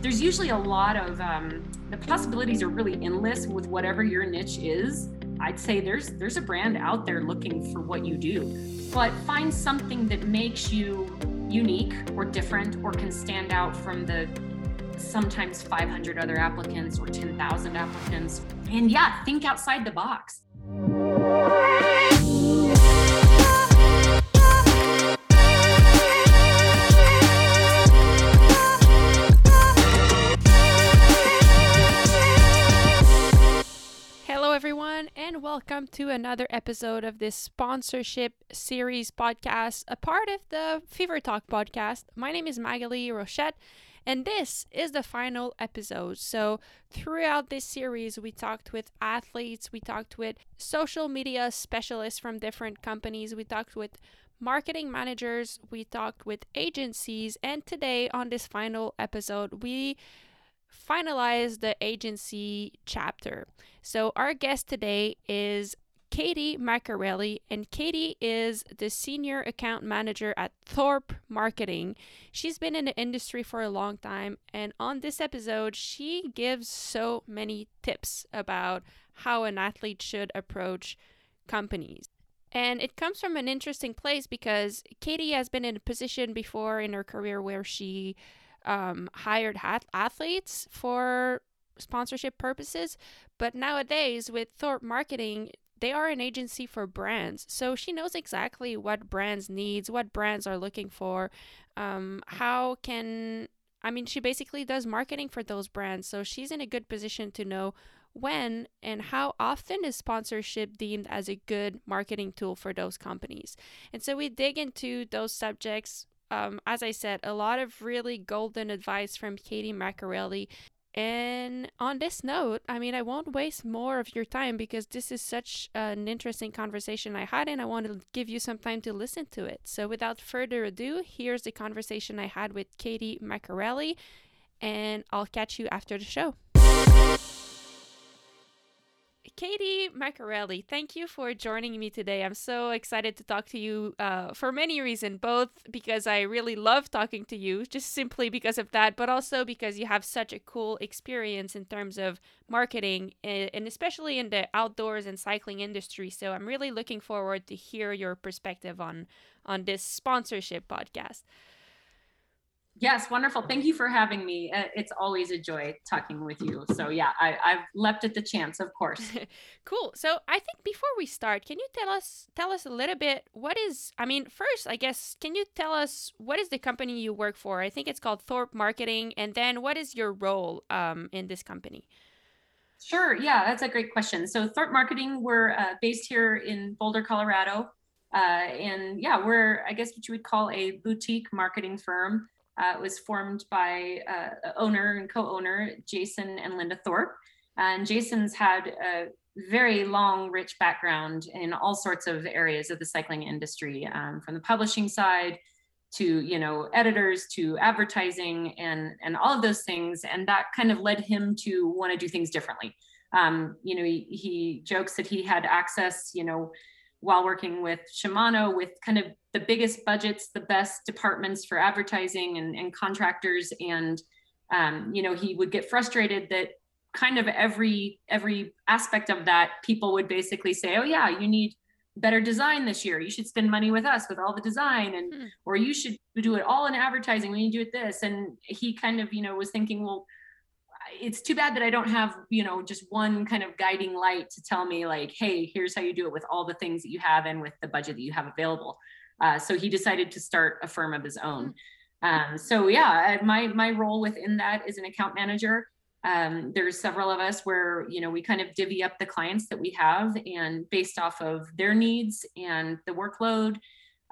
there's usually a lot of um, the possibilities are really endless with whatever your niche is. I'd say there's there's a brand out there looking for what you do, but find something that makes you unique or different or can stand out from the sometimes 500 other applicants or 10,000 applicants. And yeah, think outside the box. Welcome to another episode of this sponsorship series podcast, a part of the Fever Talk podcast. My name is Magali Rochette, and this is the final episode. So, throughout this series, we talked with athletes, we talked with social media specialists from different companies, we talked with marketing managers, we talked with agencies, and today on this final episode, we finalize the agency chapter. So, our guest today is Katie Maccarelli, and Katie is the senior account manager at Thorpe Marketing. She's been in the industry for a long time, and on this episode, she gives so many tips about how an athlete should approach companies. And it comes from an interesting place because Katie has been in a position before in her career where she um, hired athletes for sponsorship purposes. But nowadays, with Thorpe Marketing, they are an agency for brands. So she knows exactly what brands needs, what brands are looking for, um, how can I mean, she basically does marketing for those brands. So she's in a good position to know when and how often is sponsorship deemed as a good marketing tool for those companies. And so we dig into those subjects um, as I said, a lot of really golden advice from Katie Maccarelli. And on this note, I mean, I won't waste more of your time because this is such an interesting conversation I had, and I want to give you some time to listen to it. So, without further ado, here's the conversation I had with Katie Maccarelli, and I'll catch you after the show. Katie Maccarelli, thank you for joining me today. I'm so excited to talk to you uh, for many reasons, both because I really love talking to you, just simply because of that, but also because you have such a cool experience in terms of marketing and especially in the outdoors and cycling industry. So I'm really looking forward to hear your perspective on on this sponsorship podcast. Yes, wonderful. Thank you for having me. Uh, it's always a joy talking with you. So yeah, I, I've leapt at the chance, of course. cool. So I think before we start, can you tell us tell us a little bit what is? I mean, first, I guess, can you tell us what is the company you work for? I think it's called Thorpe Marketing, and then what is your role um, in this company? Sure. Yeah, that's a great question. So Thorpe Marketing, we're uh, based here in Boulder, Colorado. Uh, and yeah, we're, I guess, what you would call a boutique marketing firm. Uh, it was formed by uh, owner and co-owner Jason and Linda Thorpe. And Jason's had a very long, rich background in all sorts of areas of the cycling industry, um, from the publishing side to you know editors to advertising and and all of those things. And that kind of led him to want to do things differently. Um, you know, he, he jokes that he had access, you know, while working with Shimano with kind of the biggest budgets, the best departments for advertising and, and contractors. And, um, you know, he would get frustrated that kind of every every aspect of that people would basically say, oh yeah, you need better design this year. You should spend money with us with all the design and hmm. or you should do it all in advertising when you do it this. And he kind of, you know, was thinking, well, it's too bad that I don't have, you know, just one kind of guiding light to tell me like, hey, here's how you do it with all the things that you have and with the budget that you have available. Uh, so he decided to start a firm of his own. Um, so yeah, my my role within that is an account manager. Um, there's several of us where you know we kind of divvy up the clients that we have and based off of their needs and the workload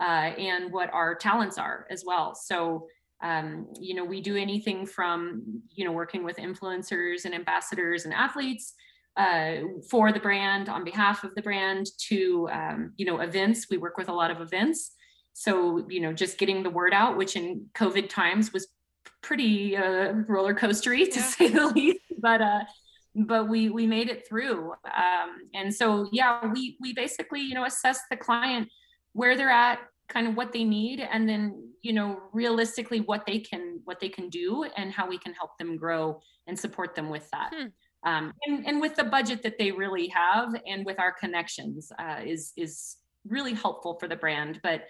uh, and what our talents are as well. So um, you know, we do anything from, you know, working with influencers and ambassadors and athletes uh, for the brand on behalf of the brand to, um, you know, events. We work with a lot of events. So, you know, just getting the word out, which in COVID times was pretty uh, roller coastery to yeah. say the least, but, uh, but we we made it through um, and so yeah we we basically you know assess the client where they're at kind of what they need and then you know realistically what they can what they can do and how we can help them grow and support them with that hmm. um, and, and with the budget that they really have and with our connections uh, is is really helpful for the brand but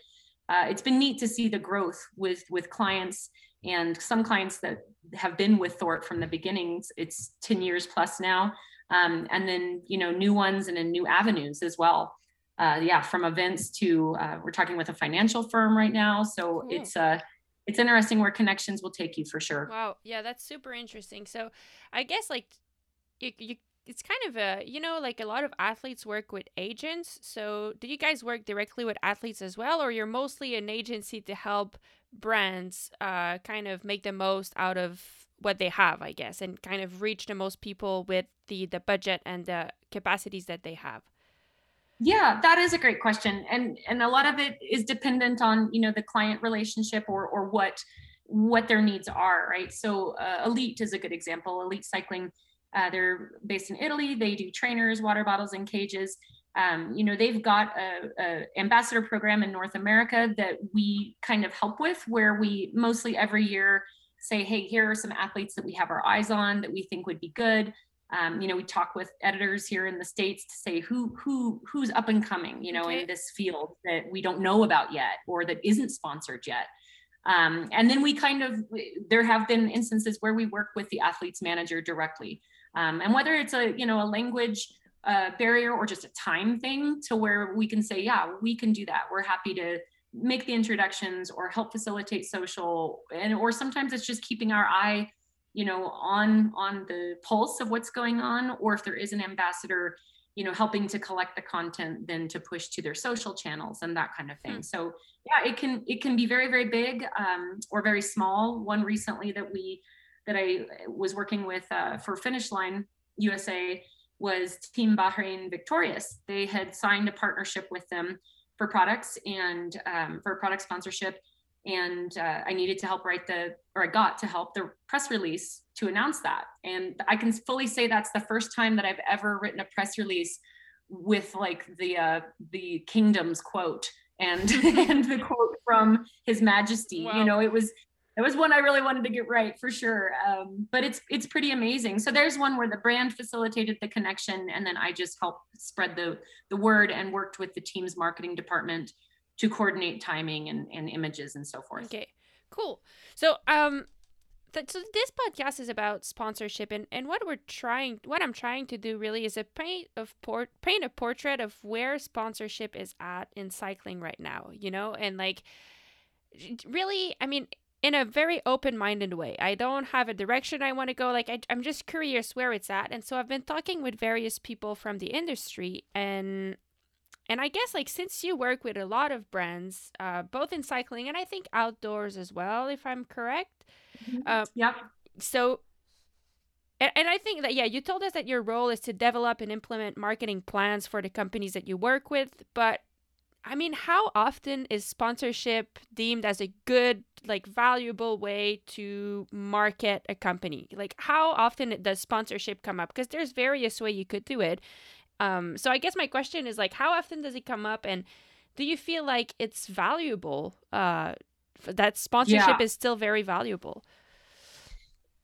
uh, it's been neat to see the growth with with clients and some clients that have been with Thorpe from the beginnings. It's 10 years plus now. Um, and then, you know, new ones and in new avenues as well. Uh, yeah, from events to uh, we're talking with a financial firm right now. So it's uh, it's interesting where connections will take you for sure. Wow. Yeah, that's super interesting. So I guess like you, you it's kind of a you know like a lot of athletes work with agents so do you guys work directly with athletes as well or you're mostly an agency to help brands uh, kind of make the most out of what they have i guess and kind of reach the most people with the the budget and the capacities that they have yeah that is a great question and and a lot of it is dependent on you know the client relationship or or what what their needs are right so uh, elite is a good example elite cycling uh, they're based in Italy. They do trainers, water bottles, and cages. Um, you know, they've got a, a, ambassador program in North America that we kind of help with, where we mostly every year say, "Hey, here are some athletes that we have our eyes on that we think would be good." Um, you know, we talk with editors here in the states to say who who who's up and coming, you know, okay. in this field that we don't know about yet or that isn't sponsored yet. Um, and then we kind of there have been instances where we work with the athlete's manager directly um, and whether it's a you know a language uh, barrier or just a time thing to where we can say yeah we can do that we're happy to make the introductions or help facilitate social and or sometimes it's just keeping our eye you know on on the pulse of what's going on or if there is an ambassador you know helping to collect the content then to push to their social channels and that kind of thing mm. so yeah it can it can be very very big um, or very small one recently that we that I was working with uh, for Finish Line USA was Team Bahrain Victorious. They had signed a partnership with them for products and um, for product sponsorship. And uh, I needed to help write the, or I got to help the press release to announce that. And I can fully say that's the first time that I've ever written a press release with like the uh, the kingdom's quote and and the quote from His Majesty. Wow. You know, it was it was one I really wanted to get right for sure. Um, but it's it's pretty amazing. So there's one where the brand facilitated the connection, and then I just helped spread the the word and worked with the team's marketing department to coordinate timing and, and images and so forth. Okay, cool. So um, th- so this podcast is about sponsorship, and and what we're trying, what I'm trying to do really is a paint of port paint a portrait of where sponsorship is at in cycling right now. You know, and like really, I mean in a very open minded way. I don't have a direction I want to go. Like, I, I'm just curious where it's at. And so I've been talking with various people from the industry. And and I guess, like, since you work with a lot of brands, uh, both in cycling and I think outdoors as well, if I'm correct. Mm-hmm. Uh, yep. So, and, and I think that, yeah, you told us that your role is to develop and implement marketing plans for the companies that you work with. But I mean, how often is sponsorship deemed as a good, like, valuable way to market a company? Like, how often does sponsorship come up? Because there's various way you could do it. Um, so I guess my question is like, how often does it come up, and do you feel like it's valuable? Uh, that sponsorship yeah. is still very valuable.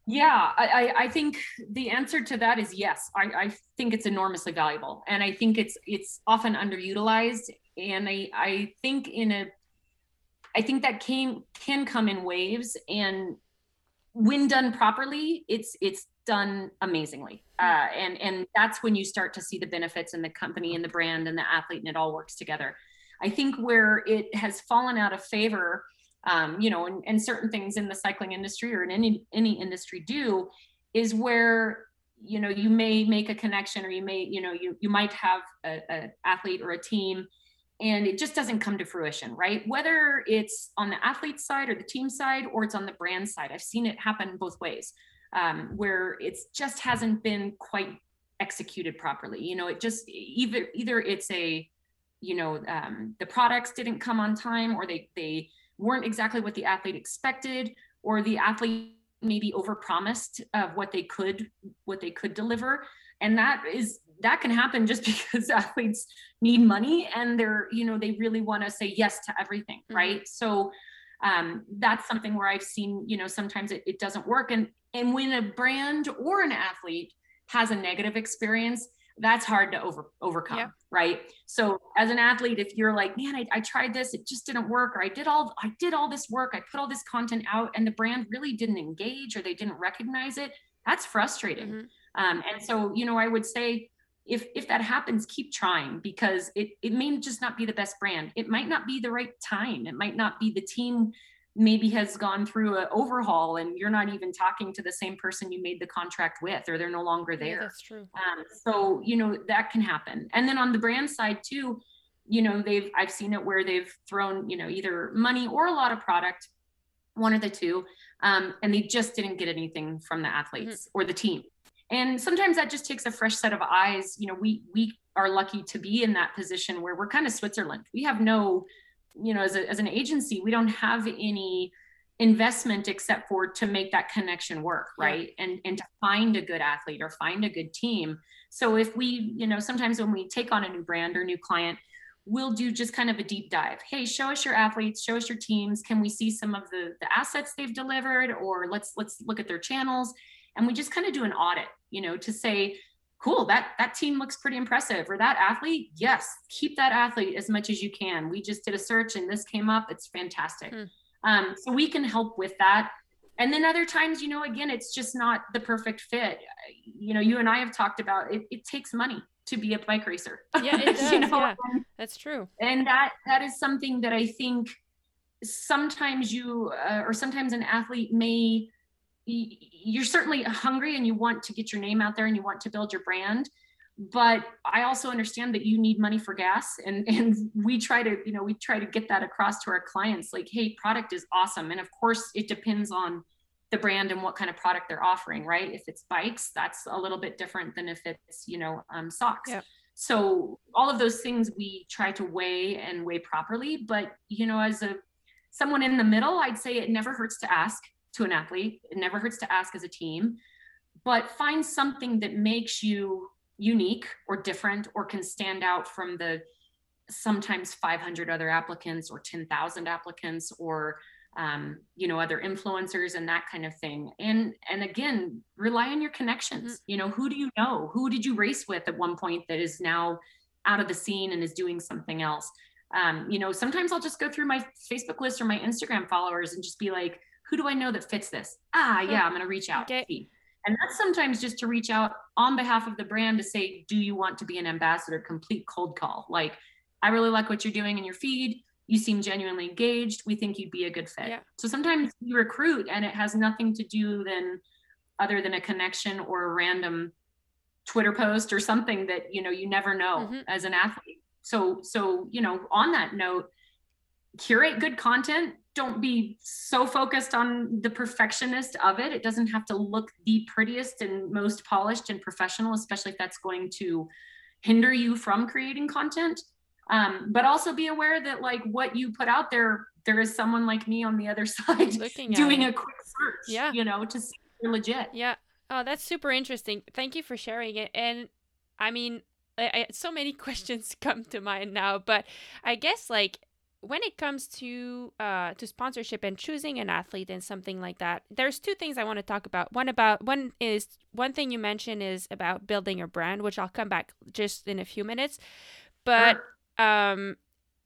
Yeah, I, I think the answer to that is yes. I, I think it's enormously valuable, and I think it's it's often underutilized. And I I think in a, I think that can can come in waves, and when done properly, it's it's done amazingly. Hmm. Uh, and and that's when you start to see the benefits in the company and the brand and the athlete, and it all works together. I think where it has fallen out of favor um, you know, and, and certain things in the cycling industry or in any any industry do is where you know you may make a connection or you may you know you you might have a, a athlete or a team and it just doesn't come to fruition right? Whether it's on the athlete side or the team side or it's on the brand side i've seen it happen both ways um, where it just hasn't been quite executed properly you know it just either either it's a you know um, the products didn't come on time or they they weren't exactly what the athlete expected or the athlete maybe overpromised of what they could what they could deliver and that is that can happen just because athletes need money and they're you know they really want to say yes to everything mm-hmm. right so um, that's something where i've seen you know sometimes it, it doesn't work and and when a brand or an athlete has a negative experience that's hard to over overcome yeah. right so as an athlete if you're like man I, I tried this it just didn't work or i did all i did all this work i put all this content out and the brand really didn't engage or they didn't recognize it that's frustrating mm-hmm. um, and so you know i would say if if that happens keep trying because it it may just not be the best brand. It might not be the right time. It might not be the team maybe has gone through an overhaul and you're not even talking to the same person you made the contract with or they're no longer there. yeah, that's true. Um, so you know that can happen. And then on the brand side too you know they've i've seen it where they've thrown you know either money or a lot of product one of the two um, and they just didn't get anything from the athletes mm-hmm. or the team and sometimes that just takes a fresh set of eyes. You know we we are lucky to be in that position where we're kind of switzerland. We have no you know as, a, as an agency we don't have any investment except for to make that connection work right? Yeah. and and to find a good athlete or find a good team. So if we you know sometimes when we take on a new brand or new client we'll do just kind of a deep dive. Hey show us your athletes show us your teams. Can we see some of the the assets they've delivered? Or let's let's look at their channels and we just kind of do an audit you know to say cool that that team looks pretty impressive. Or that athlete yes keep that athlete as much as you can. We just did a search and this came up. It's fantastic. Hmm. um, so we can help with that. And then other times you know again it's just not the perfect fit. You know you and i have talked about it, it takes money to be a bike racer. Yeah it does, you know? yeah. that's true. and that that is something that i think sometimes you uh, or sometimes an athlete may you're certainly hungry and you want to get your name out there and you want to build your brand but i also understand that you need money for gas and and we try to you know we try to get that across to our clients like hey product is awesome. And of course it depends on the brand and what kind of product they're offering right? If it's bikes that's a little bit different than if it's you know um, socks. Yep. so all of those things we try to weigh and weigh properly but you know as a someone in the middle i'd say it never hurts to ask to an athlete. It never hurts to ask as a team, but find something that makes you unique or different or can stand out from the sometimes 500 other applicants or 10,000 applicants or um, you know other influencers and that kind of thing and and again rely on your connections mm-hmm. you know who do you know who did you race with at one point that is now out of the scene and is doing something else um, you know sometimes i'll just go through my facebook list or my instagram followers and just be like who do I know that fits this? Ah, yeah, I'm going to reach out. Okay. And that's sometimes just to reach out on behalf of the brand to say, do you want to be an ambassador? Complete cold call. Like, I really like what you're doing in your feed. You seem genuinely engaged. We think you'd be a good fit. Yeah. So sometimes you recruit and it has nothing to do than other than a connection or a random Twitter post or something that, you know, you never know mm-hmm. as an athlete. So, so, you know, on that note, curate good content don't be so focused on the perfectionist of it. It doesn't have to look the prettiest and most polished and professional, especially if that's going to hinder you from creating content. Um, but also be aware that like what you put out there, there is someone like me on the other side Looking doing a quick search, yeah. you know, to see if you're legit. Yeah. Oh, that's super interesting. Thank you for sharing it. And I mean, I, I, so many questions come to mind now, but I guess like when it comes to uh, to sponsorship and choosing an athlete and something like that, there's two things I want to talk about. One about one is one thing you mentioned is about building your brand, which I'll come back just in a few minutes. But um,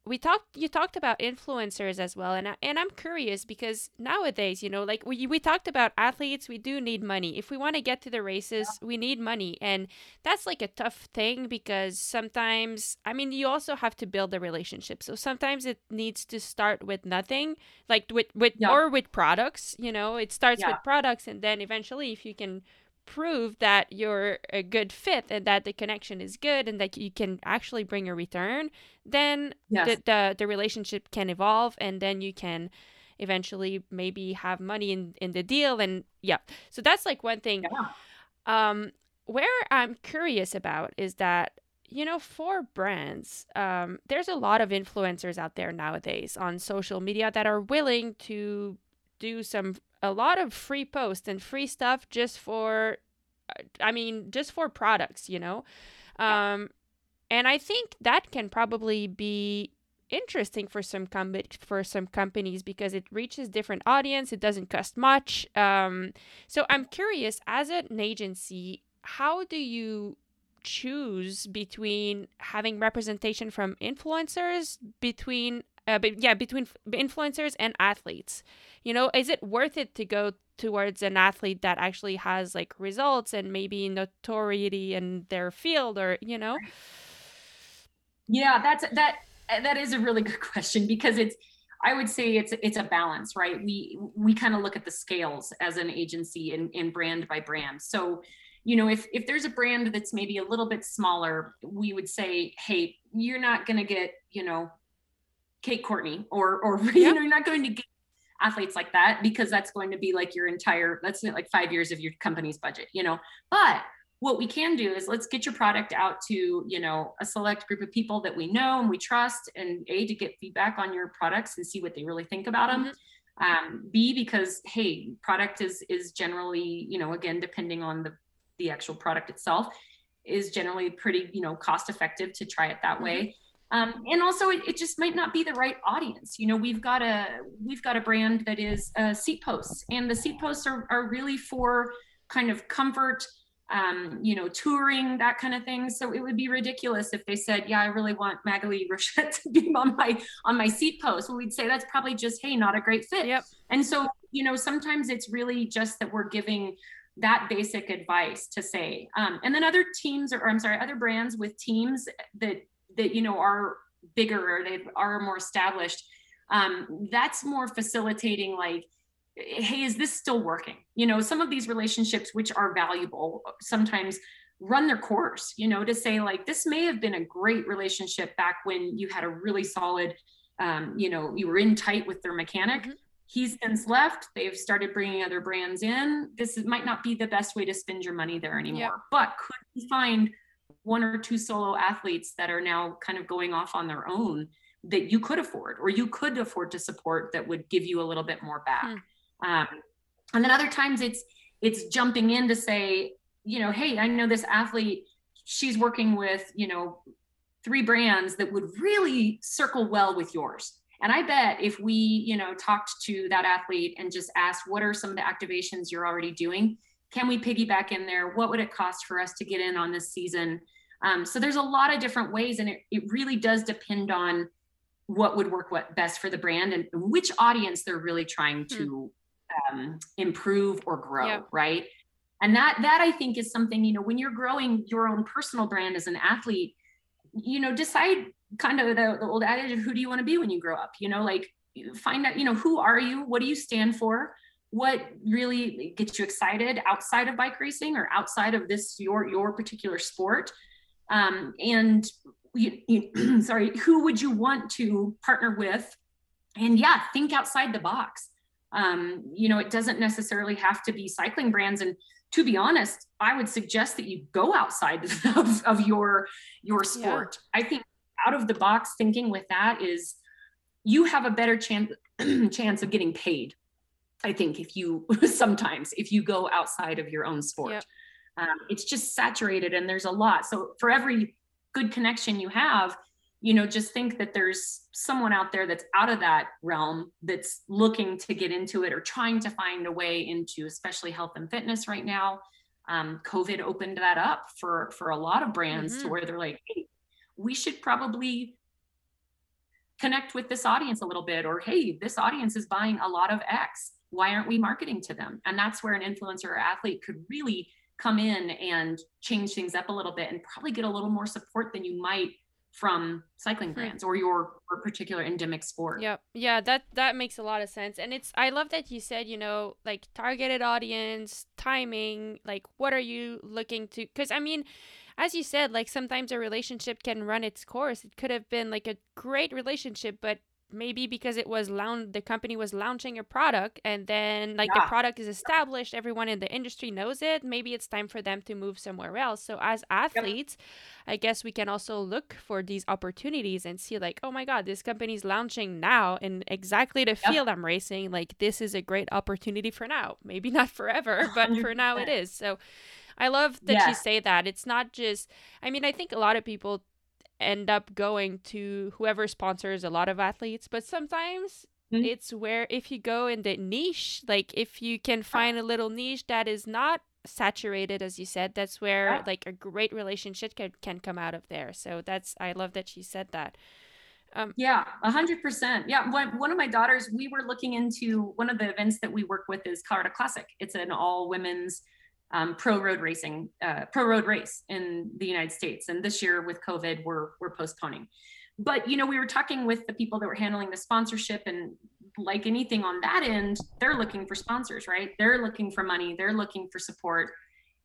we talked you talked about influencers as well and I, and I'm curious because nowadays you know like we we talked about athletes we do need money if we want to get to the races yeah. we need money and that's like a tough thing because sometimes I mean you also have to build a relationship so sometimes it needs to start with nothing like with with yeah. or with products you know it starts yeah. with products and then eventually if you can prove that you're a good fit and that the connection is good and that you can actually bring a return, then yes. the, the, the relationship can evolve and then you can eventually maybe have money in, in the deal and yeah. So that's like one thing. Yeah. Um where I'm curious about is that you know, for brands, um, there's a lot of influencers out there nowadays on social media that are willing to do some a lot of free posts and free stuff just for I mean, just for products, you know. Um, and I think that can probably be interesting for some com- for some companies because it reaches different audience. It doesn't cost much. Um, so I'm curious, as an agency, how do you choose between having representation from influencers between uh, but yeah between influencers and athletes you know is it worth it to go towards an athlete that actually has like results and maybe notoriety in their field or you know yeah that's that that is a really good question because it's I would say it's it's a balance, right? We we kind of look at the scales as an agency and, and brand by brand. So you know if if there's a brand that's maybe a little bit smaller we would say hey you're not going to get you know kate courtney or or yep. you know you're not going to get athletes like that because that's going to be like your entire that's like five years of your company's budget you know but what we can do is let's get your product out to you know a select group of people that we know and we trust and a to get feedback on your products and see what they really think about them mm-hmm. um, b because hey product is is generally you know again depending on the the actual product itself is generally pretty you know cost effective to try it that mm-hmm. way um, and also it, it, just might not be the right audience. You know we've got a we've got a brand that is uh, seat posts. And the seat posts are, are really for kind of comfort um, you know touring that kind of thing. So it would be ridiculous if they said yeah i really want magali rochette to be on my on my seat post. Well we'd say that's probably just hey not a great fit. Yep. and so you know sometimes it's really just that we're giving that basic advice to say um, and then other teams or, or i'm sorry other brands with teams that that you know are bigger or they are more established um, that's more facilitating like hey is this still working? You know some of these relationships which are valuable sometimes run their course you know to say like this may have been a great relationship back when you had a really solid um, you know you were in tight with their mechanic. Mm-hmm. He's since left. They've started bringing other brands in. This might not be the best way to spend your money there anymore. But could we find one or two solo athletes that are now kind of going off on their own that you could afford or you could afford to support that would give you a little bit more back hmm. um, and then other times it's it's jumping in to say you know hey i know this athlete she's working with you know three brands that would really circle well with yours and I bet if we, you know, talked to that athlete and just asked, what are some of the activations you're already doing? Can we piggyback in there? What would it cost for us to get in on this season? Um, so there's a lot of different ways, and it, it really does depend on what would work what best for the brand and which audience they're really trying hmm. to um, improve or grow, yeah. right? And that that I think is something you know when you're growing your own personal brand as an athlete, you know, decide kind of the, the old adage of who do you want to be when you grow up you know like find out you know who are you what do you stand for what really gets you excited outside of bike racing or outside of this your your particular sport um, and you, you, sorry who would you want to partner with? And yeah think outside the box. Um, you know it doesn't necessarily have to be cycling brands. And to be honest i would suggest that you go outside of, of your your sport. Yeah. i think out of the box thinking with that is you have a better chance chance of getting paid i think if you sometimes if you go outside of your own sport. Yep. Um, it's just saturated and there's a lot. So for every good connection you have you know just think that there's someone out there that's out of that realm that's looking to get into it or trying to find a way into especially health and fitness right now. Um, covid opened that up for for a lot of brands mm-hmm. to where they're like hey, we should probably connect with this audience a little bit or hey this audience is buying a lot of x. Why aren't we marketing to them? And that's where an influencer or athlete could really come in and change things up a little bit and probably get a little more support than you might from cycling brands or your or particular endemic sport. Yep. Yeah, that that makes a lot of sense. And it's I love that you said, you know, like targeted audience, timing, like what are you looking to cuz I mean, as you said, like sometimes a relationship can run its course. It could have been like a great relationship, but maybe because it was launch the company was launching a product and then like yeah. the product is established everyone in the industry knows it maybe it's time for them to move somewhere else so as athletes yep. i guess we can also look for these opportunities and see like oh my god this company is launching now in exactly the yep. field i'm racing like this is a great opportunity for now maybe not forever but for now it is so I love that you say that. It's not just, I mean, I think a lot of people end up going to whoever sponsors a lot of athletes, but sometimes Mhm. it's where if you go in the niche, like if you can find a little niche that is not saturated as you said that's where Yeah. like a great relationship can, can come out of there so that's i love that you said that Yeah, a hundred percent. Yeah, one one of my daughters, we were looking into one of the events that we work with is Colorado Classic. It's an all women's um, pro road racing, uh, pro road race in the United States. And this year with COVID, we're we're postponing. But you know, we were talking with the people that were handling the sponsorship, and like anything on that end, they're looking for sponsors, right? They're looking for money. They're looking for support.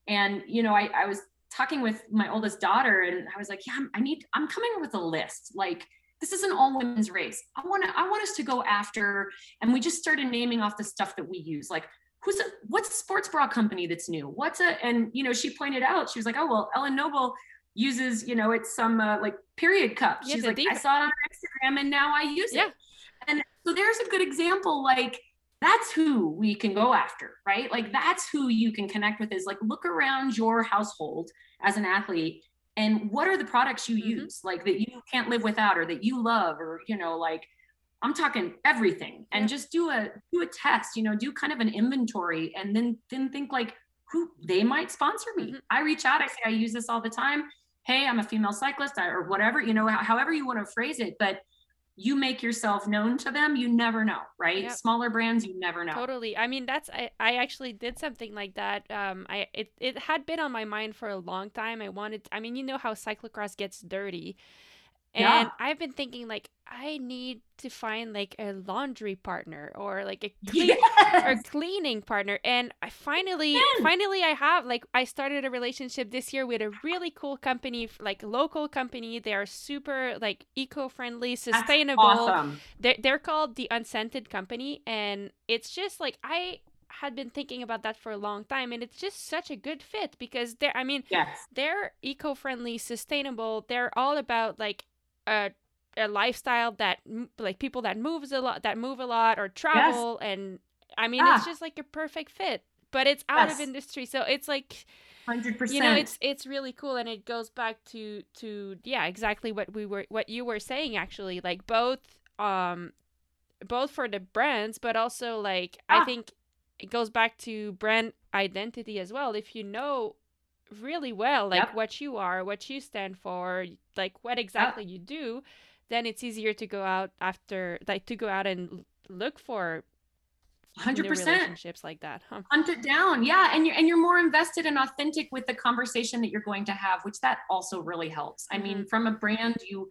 And you know, I, I was talking with my oldest daughter, and I was like, yeah, I need. I'm coming with a list, like this is an all women's race. I want to, I want us to go after, and we just started naming off the stuff that we use. Like, who's a, what's a sports bra company that's new? What's a, and you know, she pointed out, she was like, oh, well, Ellen Noble uses, you know, it's some uh, like period cup. Yeah, She's the like, I saw it on Instagram and now I use Yeah. it. And so there's a good example. Like, that's who we can go after, right? Like, that's who you can connect with is like, look around your household as an athlete and what are the products you Mhm. use like that you can't live without or that you love or you know like i'm talking everything and Yeah. just do a do a test you know do kind of an inventory and then then think like who they might sponsor me Mhm. i reach out i say i use this all the time hey i'm a female cyclist I- or whatever you know however you want to phrase it but you make yourself known to them you never know right Yep. smaller brands you never know Totally. I mean, that's I, I actually did something like that. Um, I it, it had been on my mind for a long time. I wanted. I mean, you know how cyclocross gets dirty, and Yeah. I've been thinking like I need to find like a laundry partner or like a clean, or cleaning partner. And i finally Yes. finally i have like i started a relationship this year with a really cool company like local company. They are super like eco-friendly sustainable. awesome. They're, they're called the unscented company. And it's just like i had been thinking about that for a long time. And it's just such a good fit because they're i mean yes. they're eco-friendly sustainable. They're all about like a, a lifestyle that like people that moves a lot that move a lot or travel and i mean it's just like a perfect fit but it's out of industry so it's like 100% you know it's it's really cool and it goes back to to yeah exactly what we were what you were saying actually like both um both for the brands but also like i Ah. think it goes back to brand identity as well. If you know really well like Yep. what you are what you stand for like what exactly you do then it's easier to go out after like to go out and look for 100% relationships like that huh? Hunt it down yeah and you're and you're more invested and authentic with the conversation that you're going to have which that also really helps. I mean mm-hmm. from a brand you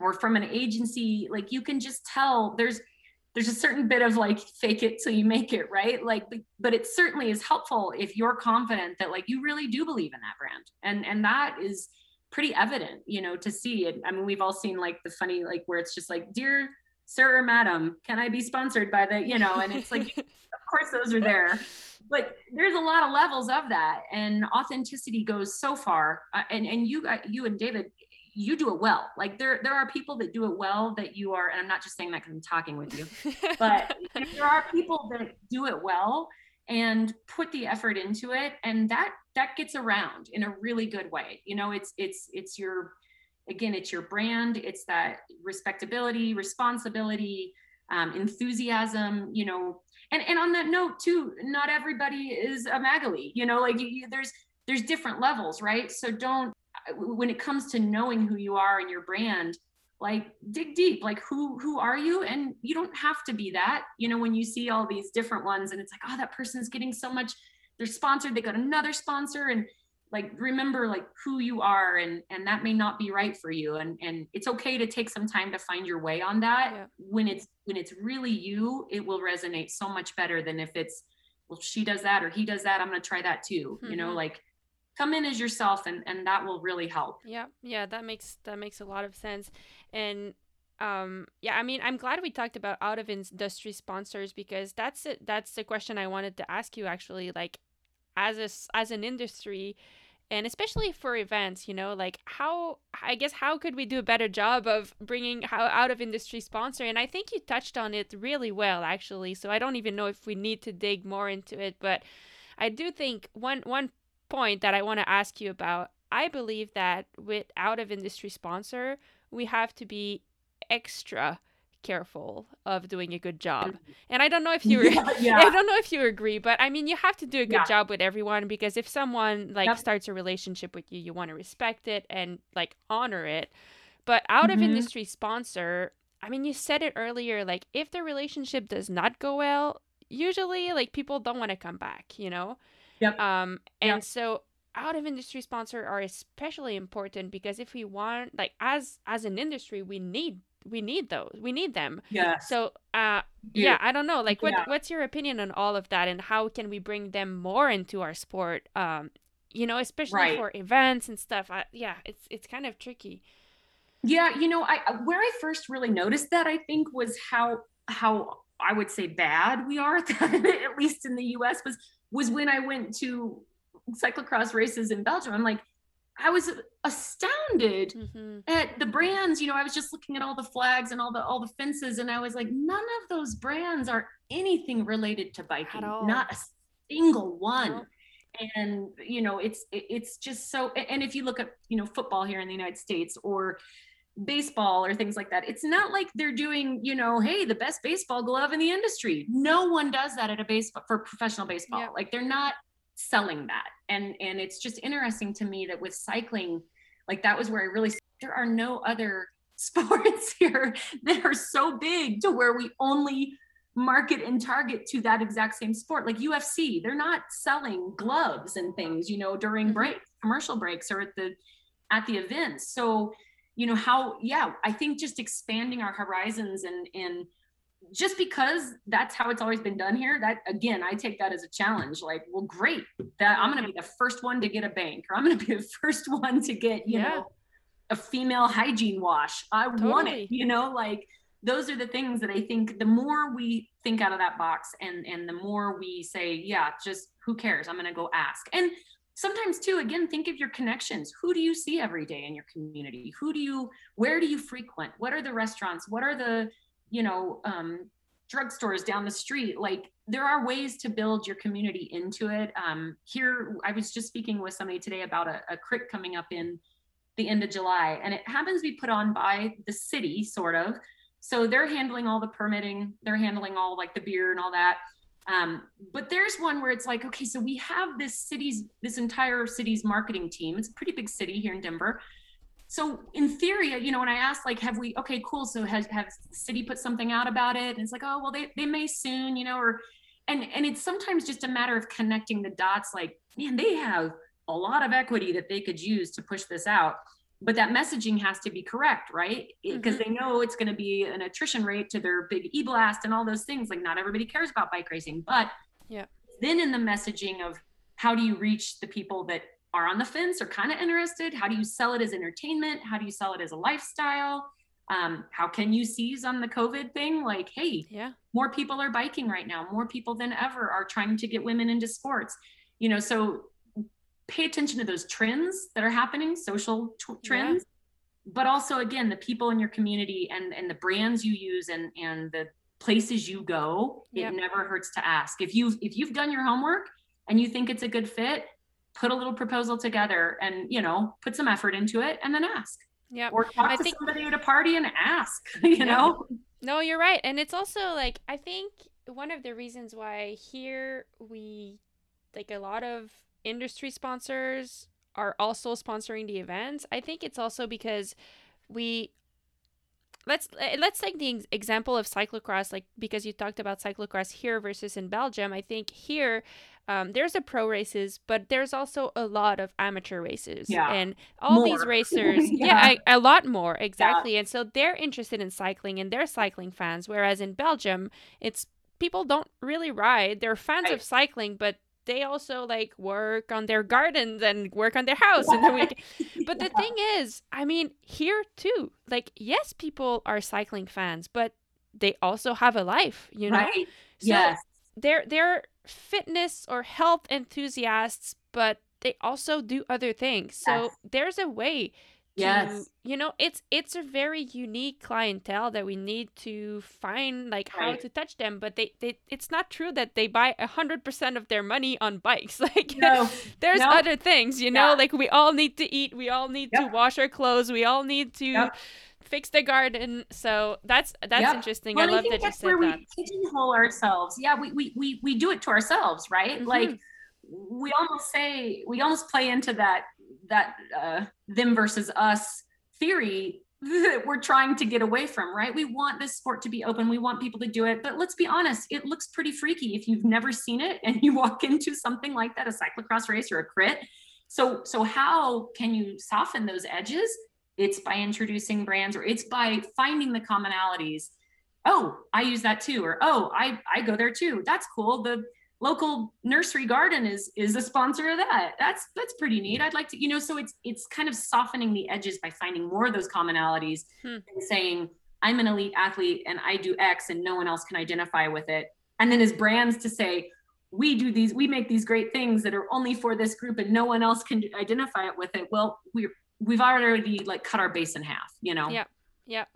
or from an agency like you can just tell there's there's a certain bit of like fake it till you make it right? Like but- it certainly is helpful if you're confident that like you really do believe in that brand. And and that is pretty evident you know to see. It i mean we've all seen like the funny like where it's just like dear sir or madam can i be sponsored by the you know and it's like of course those are there. But there's a lot of levels of that and authenticity goes so far. Uh, and and you got you and david you do it well. Like there there are people that do it well that you are and i'm not just saying that because i'm talking with you but there are people that do it well and put the effort into it and that that gets around in a really good way. You know it's it's it's your again it's your brand it's that respectability responsibility um, enthusiasm you know. And and on that note too not everybody is a magali you know like you, you, there's there's different levels right? So don't when it comes to knowing who you are and your brand like dig deep like who who are you? And you don't have to be that. You know when you see all these different ones and it's like oh that person's getting so much they're sponsored they got another sponsor. And like remember like who you are and and that may not be right for you. And and it's okay to take some time to find your way on that. Yeah. when it's when it's really you it will resonate so much better than if it's well she does that or he does that i'm going to try that too. You know Mhm. like come in as yourself and and that will really help Yeah, yeah, that makes that makes a lot of sense. And um yeah, I mean, I'm glad we talked about out of industry sponsors because that's it that's the question I wanted to ask you actually like as a as an industry and especially for events, you know, like how I guess how could we do a better job of bringing how out of industry sponsor? And I think you touched on it really well actually. So I don't even know if we need to dig more into it, but I do think one one point that I want to ask you about. I believe that with out of industry sponsor, we have to be extra careful of doing a good job. And I don't know if you Yeah, yeah. I don't know if you agree, but I mean you have to do a good Yeah. job with everyone because if someone like Yep. starts a relationship with you, you want to respect it and like honor it. But out of Mhm. industry sponsor, I mean you said it earlier like if the relationship does not go well, usually like people don't want to come back, you know? Yep. Um and Yep. so out of industry sponsor are especially important because if we want like as as an industry we need we need those we need them yeah so uh Yeah. yeah i don't know like what Yeah. what's your opinion on all of that and how can we bring them more into our sport um you know especially Right. for events and stuff I, yeah it's it's kind of tricky Yeah, you know, I I- where I first really noticed that I think was how how I would say bad we are at least in the U.S. was was when I went to cyclocross races in Belgium. I'm like, I was astounded hmm at the brands. You know, I was just looking at all the flags and all the all the fences, and I was like, none of those brands are anything related to biking. Not a single one No. and you know it's it's just so and if you look at you know football here in the united states or baseball or things like that. It's not like they're doing you know hey the best baseball glove in the industry. No one does that at a baseball for professional baseball. Yeah. like they're not selling that. And and it's just interesting to me that with cycling like that was where i really there are no other sports here that are so big to where we only market and target to that exact same sport. Like UFC they're not selling gloves and things you know during Mhm. breaks commercial breaks or at the at the events. So you know how yeah I think just expanding our horizons and and just because that's how it's always been done here that again I take that as a challenge like well great that I'm going to be the first one to get a bank or I'm going to be the first one to get you Yeah. know a female hygiene wash I want Totally. it you know like those are the things that I think the more we think out of that box and and the more we say, yeah, just who cares? I'm gonna go ask. And sometimes too, again, think of your connections. Who do you see every day in your community? Who do you where do you frequent? What are the restaurants? What are the, you know, um, drugstores down the street? Like there are ways to build your community into it. Um, here, I was just speaking with somebody today about a, a crit coming up in the end of July, and it happens to be put on by the city, sort of. So they're handling all the permitting, they're handling all like the beer and all that. Um, but there's one where it's like, okay, so we have this city's, this entire city's marketing team. It's a pretty big city here in Denver. So in theory, you know, when I asked, like, have we, okay, cool. So has, city put something out about it? And it's like, oh, well, they, they may soon, you know, or, and, and it's sometimes just a matter of connecting the dots. Like, man, they have a lot of equity that they could use to push this out but that messaging has to be correct, right? Because they know it's going to be an attrition rate to their big e blast and all those things. Like, not everybody cares about bike racing, but Yeah. then in the messaging of how do you reach the people that are on the fence or kind of interested? How do you sell it as entertainment? How do you sell it as a lifestyle? Um, how can you seize on the COVID thing? Like, hey, yeah more people are biking right now more people than ever are trying to get women into sports you know so pay attention to those trends that are happening social t- Yeah. trends but also again the people in your community and and the brands you use and and the places you go Yep. it never hurts to ask if you if you've done your homework and you think it's a good fit put a little proposal together and you know put some effort into it and then ask yeah or talk I to think- somebody at a party and ask you Yeah. know No, you're right. And it's also like I think one of the reasons why here we like a lot of industry sponsors are also sponsoring the events. I think it's also because we let's eh, let's take the example of cyclocross like because you talked about cyclocross here versus in Belgium. I think here um, there's the pro races, but there's also a lot of amateur races, Yeah. and all these racers, yeah, Yeah. a, a lot more exactly. And so they're interested in cycling and they're cycling fans. Whereas in Belgium, it's people don't really ride. They're fans Right. of cycling, but they also like work on their gardens and work on their house in the week. But the thing is, I mean, here too, like yes, people are cycling fans, but they also have a life, you know. right So yes they're they're fitness or health enthusiasts, but they also do other things. So Yes. there's a way yes you know it's it's a very unique clientele that we need to find like how Right. to touch them but they, they it's not true that they buy a hundred percent of their money on bikes like no there's No. other things you know Yeah. like we all need to eat we all need to wash our clothes we all need to Yep. fix the garden so that's that's Yep. interesting Well, i love think that you that's said where that we pigeonhole ourselves. Yeah, we, we we we do it to ourselves, right? Mhm. Like we almost say we almost play into that that uh, them versus us theory that we're trying to get away from, right? We want this sport to be open. We want people to do it, but let's be honest, it looks pretty freaky if you've never seen it and you walk into something like that, a cyclocross race or a crit. So so how can you soften those edges? It's by introducing brands or it's by finding the commonalities oh i use that too or oh i i go there too that's cool the local nursery garden is is a sponsor of that that's that's pretty neat i'd like to you know so it's it's kind of softening the edges by finding more of those commonalities Hmm. and saying i'm an elite athlete and i do x and no one else can identify with it and then as brands to say we do these we make these great things that are only for this group and no one else can identify it with it well we're we've already like cut our base in half you know Yeah. Yeah.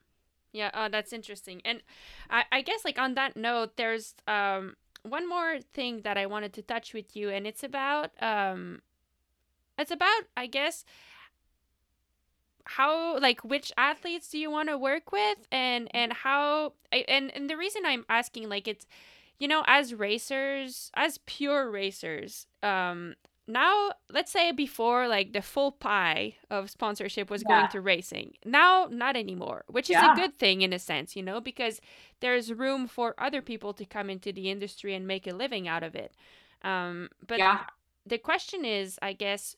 Yeah, oh that's interesting. And I, I guess like on that note, there's um one more thing that I wanted to touch with you and it's about um it's about I guess how like which athletes do you want to work with and and how and and the reason I'm asking like it's you know as racers as pure racers um now let's say before like the full pie of sponsorship was Yeah. going to racing now not anymore which is Yeah. a good thing in a sense you know because there's room for other people to come into the industry and make a living out of it um but yeah the question is i guess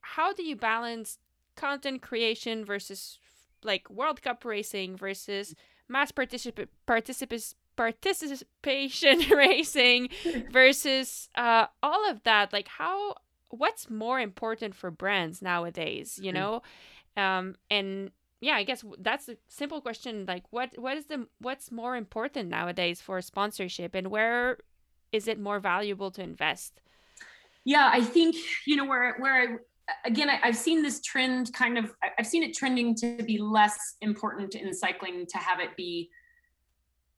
how do you balance content creation versus like world cup racing versus mass particip- particip- participation racing versus uh, all of that like how what's more important for brands nowadays you Mhm. know um and yeah i guess that's a simple question like what what is the what's more important nowadays for sponsorship and where is it more valuable to invest yeah i think you know where where i again I, i've seen this trend kind of i've seen it trending to be less important in cycling to have it be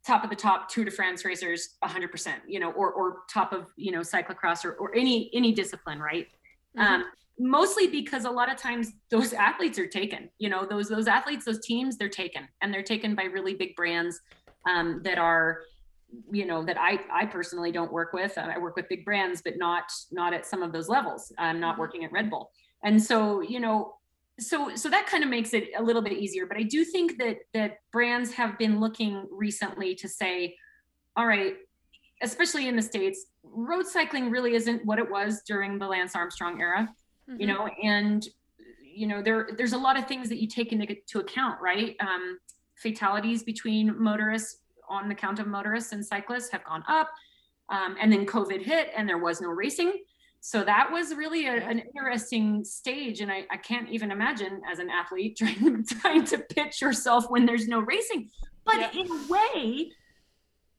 top of the top tour de france racers 100% you know or or top of you know cyclocross or, or any any discipline right Mhm. um, mostly because a lot of times those athletes are taken you know those those athletes those teams they're taken and they're taken by really big brands um, that are you know that i i personally don't work with i work with big brands but not not at some of those levels i'm not Mhm. working at red bull and so you know so so that kind of makes it a little bit easier but i do think that that brands have been looking recently to say all right especially in the states road cycling really isn't what it was during the lance armstrong era. You Mhm. know and you know there there's a lot of things that you take into to account right? Um, fatalities between motorists on the count of motorists and cyclists have gone up um, and then covid hit and there was no racing so that was really a, an interesting stage and I, I can't even imagine as an athlete trying, trying to pitch yourself when there's no racing but in a way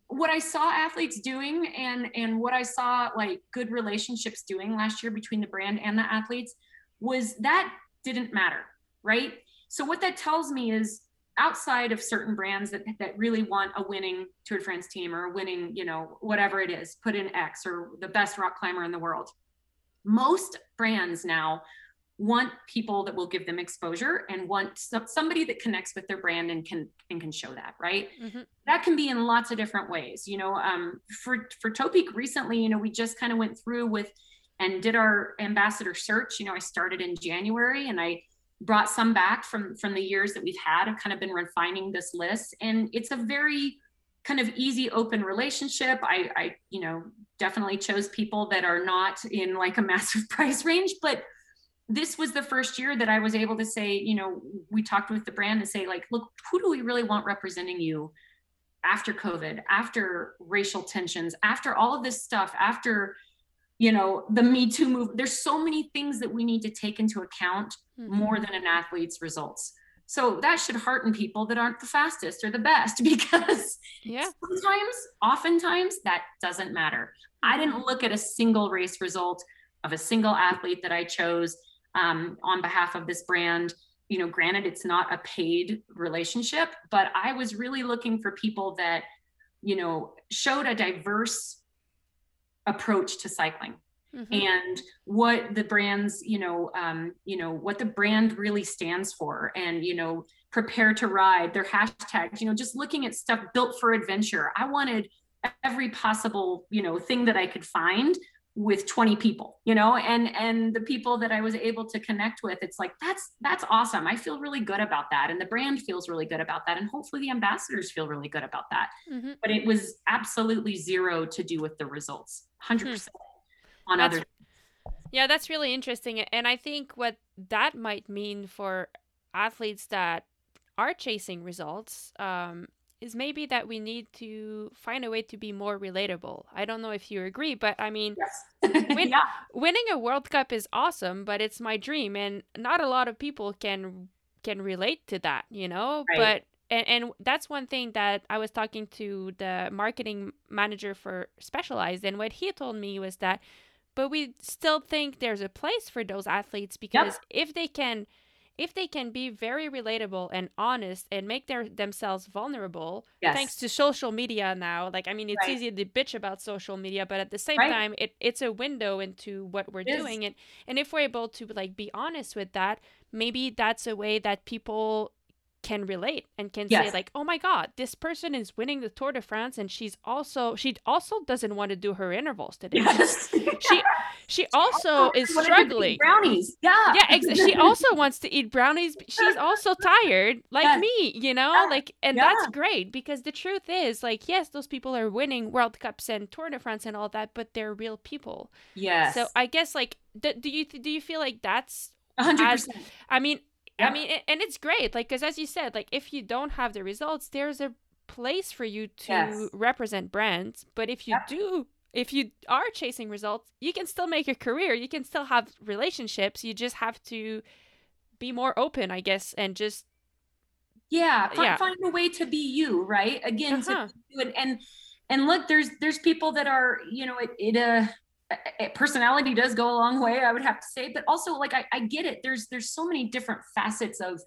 what I saw athletes doing and and what I saw like good relationships doing last year between the brand and the athletes was that didn't matter, right? So what that tells me is outside of certain brands that that really want a winning Tour de France team or a winning, you know, whatever it is, put in X or the best rock climber in the world. Most brands now want people that will give them exposure and want some, somebody that connects with their brand and can and can show that, right? Mhm. that can be in lots of different ways you know um, for for topeak recently you know we just kind of went through with and did our ambassador search you know i started in january and i brought some back from from the years that we've had i've kind of been refining this list and it's a very kind of easy open relationship i i you know definitely chose people that are not in like a massive price range but this was the first year that I was able to say, you know, we talked with the brand and say, like, look, who do we really want representing you after COVID, after racial tensions, after all of this stuff, after, you know, the Me Too move? There's so many things that we need to take into account Mhm. more than an athlete's results. So that should hearten people that aren't the fastest or the best because yeah sometimes, oftentimes, that doesn't matter. I didn't look at a single race result of a single athlete that I chose um, on behalf of this brand you know, granted, it's not a paid relationship, but I was really looking for people that, you know, showed a diverse approach to cycling. Mm-hmm. and what the brands you know um, you know what the brand really stands for and you know prepare to ride their hashtags you know just looking at stuff built for adventure i wanted every possible you know thing that i could find with 20 people you know and and the people that i was able to connect with it's like that's that's awesome i feel really good about that and the brand feels really good about that and hopefully the ambassadors feel really good about that mm-hmm. but it was absolutely zero to do with the results 100% mm-hmm. On that's, other yeah that's really interesting and i think what that might mean for athletes that are chasing results um, is maybe that we need to find a way to be more relatable. I don't know if you agree, but I mean, yes. win- yeah. winning a World Cup is awesome, but it's my dream, and not a lot of people can can relate to that, you know. Right. But and and that's one thing that I was talking to the marketing manager for Specialized, and what he told me was that, but we still think there's a place for those athletes because yep. if they can if they can be very relatable and honest and make their themselves vulnerable yes. thanks to social media now like i mean it's right. easy to bitch about social media but at the same right. time it, it's a window into what we're it doing and and if we're able to like be honest with that maybe that's a way that people can relate and can yes. say like oh my god this person is winning the tour de france and she's also she also doesn't want to do her intervals today yes. she she also is struggling brownies yeah yeah ex- she also wants to eat brownies she's also tired like yes. me you know yeah. like and yeah. that's great because the truth is like yes those people are winning world cups and tour de france and all that but they're real people yes so i guess like do, do you do you feel like that's 100%. As, I mean, yeah. I mean, and it's great, like, because as you said, like, if you don't have the results, there's a place for you to yes. represent brands. But if you do, if you are chasing results, you can still make a career. You can still have relationships. You just have to be more open, I guess, and just yeah, find, yeah. find a way to be you, right? Again, uh-huh. to do it and and look, there's there's people that are, you know, it it uh personality does go a long way i would have to say but also like I, I get it. There's there's so many different facets of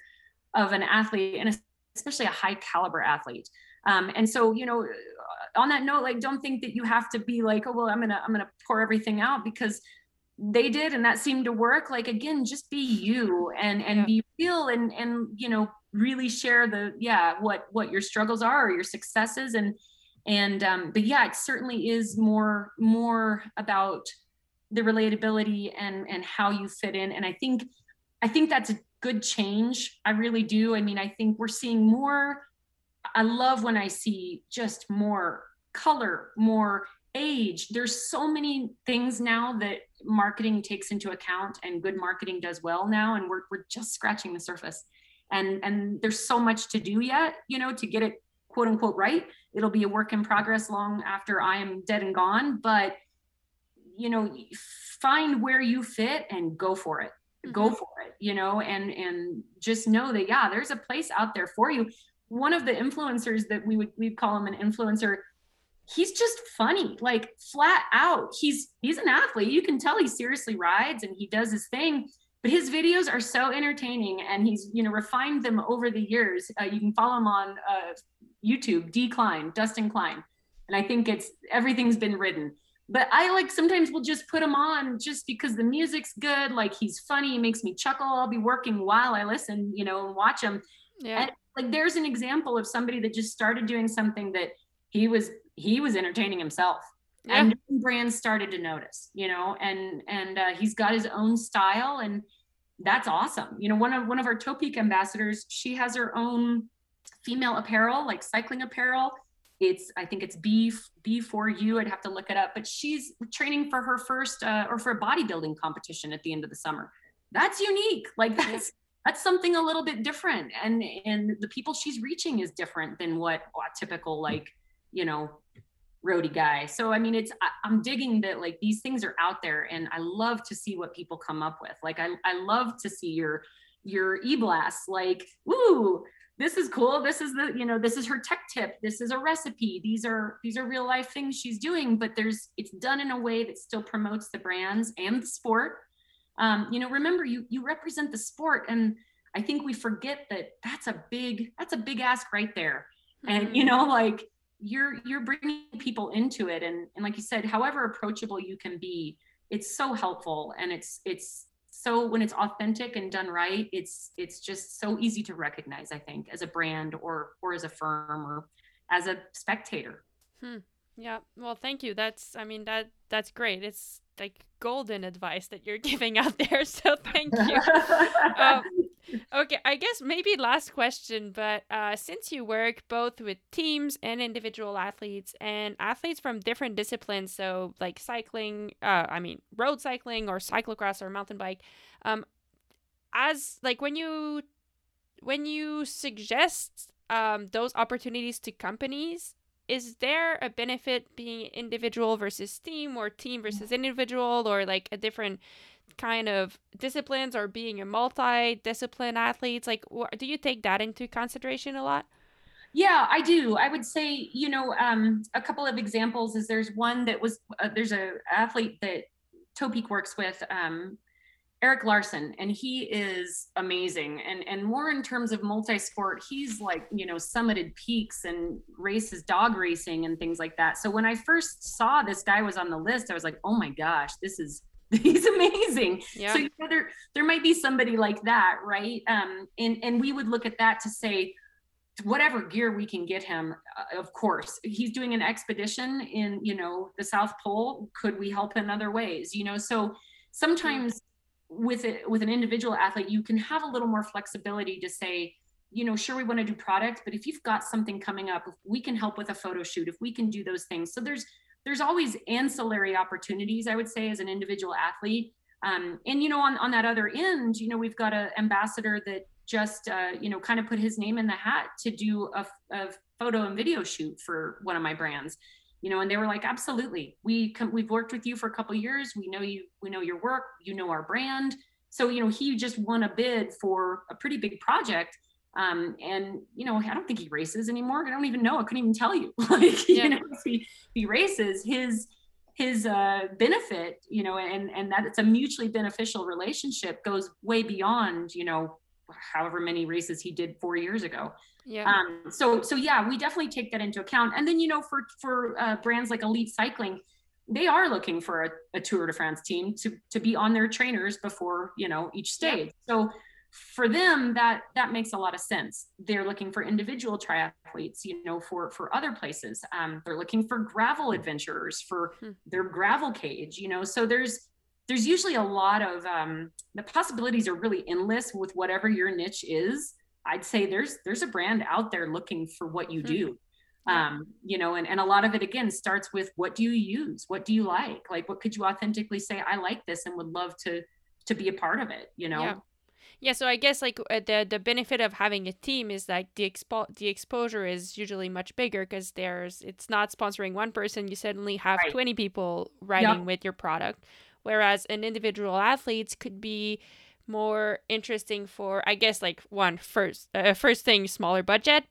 of an athlete and especially a high caliber athlete. Um, and so you know on that note like don't think that you have to be like oh well i'm gonna i'm gonna pour everything out because they did and that seemed to work. Like again just be you and and yeah. be real and and you know really share the yeah what what your struggles are or your successes and and um, but yeah it certainly is more more about the relatability and and how you fit in. And i think i think that's a good change. I really do. I mean i think we're seeing more i love when i see just more color more age. There's so many things now that marketing takes into account and good marketing does well now and we're, we're just scratching the surface. And and there's so much to do yet you know to get it quote unquote right. It'll be a work in progress long after I am dead and gone. But you know, find where you fit and go for it. Mm-hmm. Go for it, you know, and and just know that yeah, there's a place out there for you. One of the influencers that we would we'd call him an influencer he's just funny like flat out he's he's an athlete you can tell he seriously rides and he does his thing but his videos are so entertaining and he's you know refined them over the years uh, you can follow him on uh, YouTube, Decline, Dustin Klein. And I think it's everything's been written. But I like sometimes will just put him on just because the music's good. Like he's funny, he makes me chuckle. I'll be working while I listen, you know, and watch him. Yeah. And like there's an example of somebody that just started doing something that he was he was entertaining himself. Yeah. And brands started to notice, you know, and and uh, he's got his own style and that's awesome. You know, one of one of our Topeak ambassadors, she has her own female apparel, like cycling apparel. It's I think it's B B for you. I'd have to look it up, but she's training for her first uh, or for a bodybuilding competition at the end of the summer. That's unique. Like that's that's something a little bit different, and and the people she's reaching is different than what a typical like you know roadie guy. So I mean, it's I, am digging that like these things are out there, and I love to see what people come up with. Like I I love to see your your e-blast like woo this is cool this is the you know this is her tech tip this is a recipe these are these are real life things she's doing but there's it's done in a way that still promotes the brands and the sport um, you know remember you you represent the sport and I think we forget that that's a big that's a big ask right there. Mm-hmm. And you know, like you're you're bringing people into it. And and like you said however approachable you can be it's so helpful. And it's it's so when it's authentic and done right it's it's just so easy to recognize i think as a brand or or as a firm or as a spectator. Hmm. yeah. Well thank you. That's i mean that that's great. It's like golden advice that you're giving out there. So thank you. Um, okay i guess maybe last question but uh, since you work both with teams and individual athletes and athletes from different disciplines so like cycling uh, i mean road cycling or cyclocross or mountain bike um, as like when you when you suggest um, those opportunities to companies is there a benefit being individual versus team or team versus individual or like a different kind of disciplines or being a multi-discipline athletes like do you take that into consideration a lot yeah i do i would say you know um, a couple of examples is there's one that was uh, there's a athlete that topeak works with um, Eric Larsen, and he is amazing. And and more in terms of multi-sport, he's like you know summited peaks and races dog racing and things like that. So when I first saw this guy was on the list, I was like, oh my gosh, this is he's amazing. Yeah. So you know, there there might be somebody like that, right? Um, and and we would look at that to say whatever gear we can get him uh, of course he's doing an expedition in you know the south pole could we help in other ways you know so sometimes with it with an individual athlete you can have a little more flexibility to say you know sure we want to do product but if you've got something coming up if we can help with a photo shoot if we can do those things so there's there's always ancillary opportunities i would say as an individual athlete. Um, and you know on, on that other end you know we've got an ambassador that just uh, you know kind of put his name in the hat to do a, a photo and video shoot for one of my brands. You know and they were like absolutely. We come we've worked with you for a couple years. We know you we know your work. You know our brand. So you know he just won a bid for a pretty big project um, and you know i don't think he races anymore i don't even know i couldn't even tell you like yeah. you know if he, if he races his his uh, benefit you know and and that it's a mutually beneficial relationship goes way beyond you know however many races he did four years ago yeah. Um, so so yeah, we definitely take that into account. And then you know, for for uh, brands like Elite Cycling, they are looking for a, a, Tour de France team to to be on their trainers before you know each stage. Yeah. So for them, that that makes a lot of sense. They're looking for individual triathletes, you know, for for other places. Um, they're looking for gravel adventurers for hmm. their gravel cage, you know. So there's there's usually a lot of um, the possibilities are really endless with whatever your niche is I'd say there's there's a brand out there looking for what you mm-hmm. do. Um, you know, and, and a lot of it again starts with what do you use? What do you like? Like what could you authentically say, I like this and would love to to be a part of it, you know? Yeah. Yeah, so I guess like uh, the the benefit of having a team is like the expo- the exposure is usually much bigger because there's it's not sponsoring one person. You suddenly have right. twenty people riding yep. with your product, whereas an individual athletes could be more interesting for I guess like one first uh, first thing smaller budget.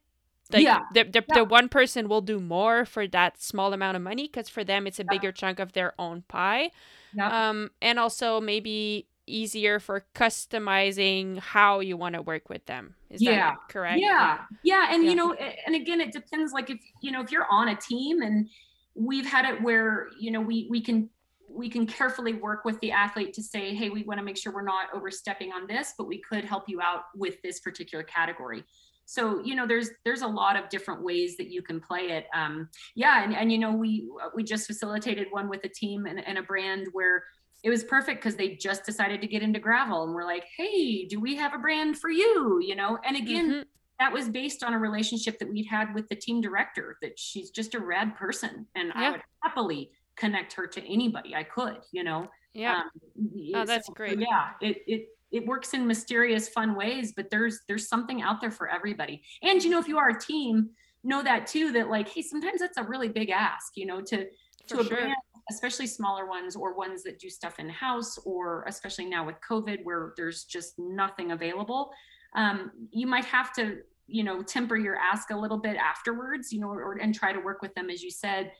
Like yeah. The, the, yeah. the one person will do more for that small amount of money because for them it's a yeah. bigger chunk of their own pie. Yeah. Um, and also maybe easier for customizing how you want to work with them. Is yeah. correct? Yeah. Yeah. And, you know, and again, it depends like if, you know, if you're on a team and we've had it where, you know, we, we can we can carefully work with the athlete to say, hey, we want to make sure we're not overstepping on this, but we could help you out with this particular category. So you know, there's there's a lot of different ways that you can play it. Um, yeah, and and you know, we we just facilitated one with a team and, and a brand where it was perfect because they just decided to get into gravel, and we're like, hey, do we have a brand for you? You know, and again. Mm-hmm that was based on a relationship that we'd had with the team director that she's just a rad person and yeah. i would happily connect her to anybody I could, you know? Yeah. Um, oh, that's so, great. yeah. It, it, it works in mysterious, fun ways, but there's, there's something out there for everybody. And, you know, if you are a team, know that too, that like, Hey, sometimes that's a really big ask, you know, to, to for a sure. brand, especially smaller ones or ones that do stuff in house, or especially now with COVID where there's just nothing available. Um, you might have to, you know, temper your ask a little bit afterwards, you know, or, and try to work with them, as you said,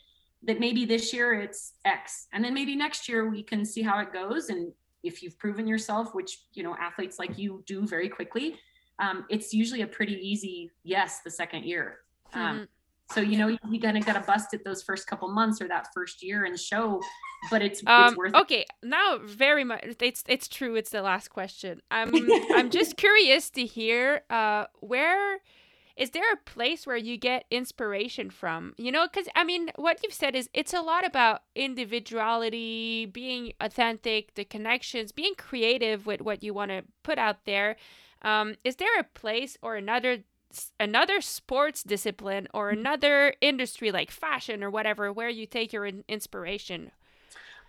that maybe this year it's X, and then maybe next year we can see how it goes. And if you've proven yourself, which you know athletes like you do very quickly, um, it's usually a pretty easy yes the second year. Um, Mhm. So you know you, you kind of got to bust it those first couple months or that first year and show, but it's, it's Um, worth it. okay, now very much. It's it's true. It's the last question. I'm I'm just curious to hear. Uh, where is there a place where you get inspiration from? You know, because I mean, what you've said is it's a lot about individuality, being authentic, the connections, being creative with what you want to put out there. Um, is there a place or another another sports discipline or another industry like fashion or whatever where you take your in- inspiration?